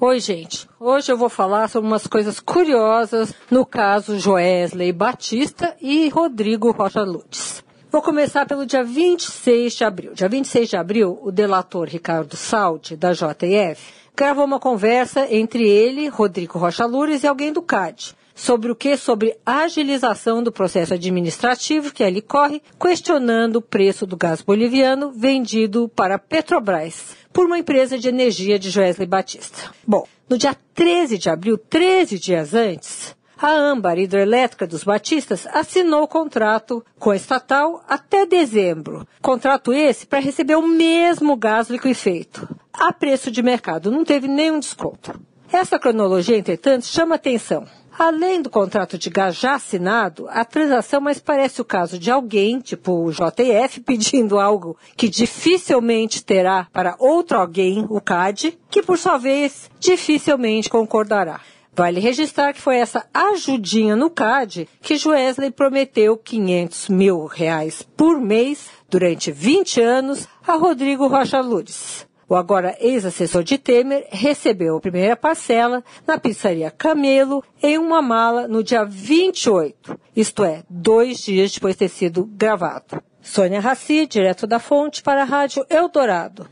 Oi, gente. Hoje eu vou falar sobre umas coisas curiosas no caso Joesley Batista e Rodrigo Rocha Lutz. Vou começar pelo dia 26 de abril. Dia 26 de abril, o delator Ricardo Saldi, da JF, gravou uma conversa entre ele, Rodrigo Rocha Loures e alguém do CAD. Sobre o que? Sobre agilização do processo administrativo que ali corre, questionando o preço do gás boliviano vendido para Petrobras por uma empresa de energia de Joesley Batista. Bom, no dia 13 de abril, 13 dias antes, a Âmbar Hidroelétrica dos Batistas assinou o contrato com a estatal até dezembro. Contrato esse para receber o mesmo gás liquefeito. A preço de mercado, não teve nenhum desconto. Essa cronologia, entretanto, chama atenção. Além do contrato de gás já assinado, a transação mais parece o caso de alguém, tipo o JF, pedindo algo que dificilmente terá para outro alguém, o CAD, que por sua vez dificilmente concordará. Vale registrar que foi essa ajudinha no CAD que Joesley prometeu 500 mil reais por mês durante 20 anos a Rodrigo Rocha Loures. O agora ex-assessor de Temer recebeu a primeira parcela na pizzaria Camelo em uma mala no dia 28, isto é, dois dias depois de ter sido gravado. Sônia Raci, direto da fonte, para a Rádio Eldorado.